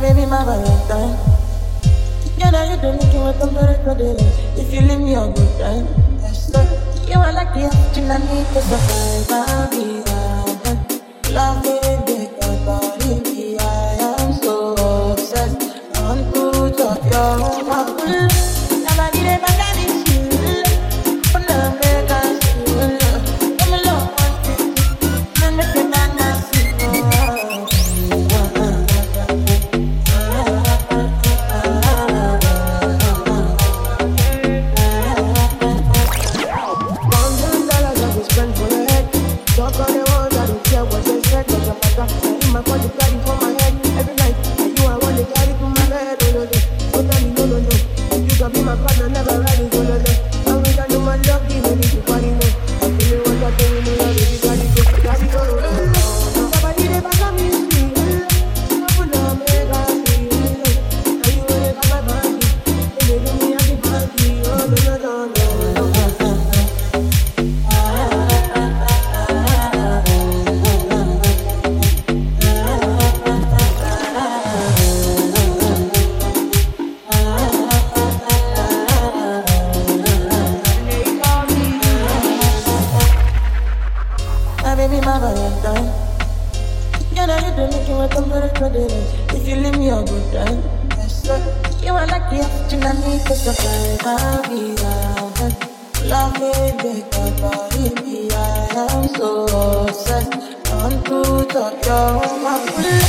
baby, my Valentine. You know you don't make me want to If you leave me a good time, yes, sir. You are like the oxygen I need to survive. Go. oh, no, baby, my Valentine. You know you don't make me want to If you leave me a good time, yes, sir. You are like the oxygen I need to survive. I'll be right. Love me, big body, me. I am so obsessed. I want to touch your mouth.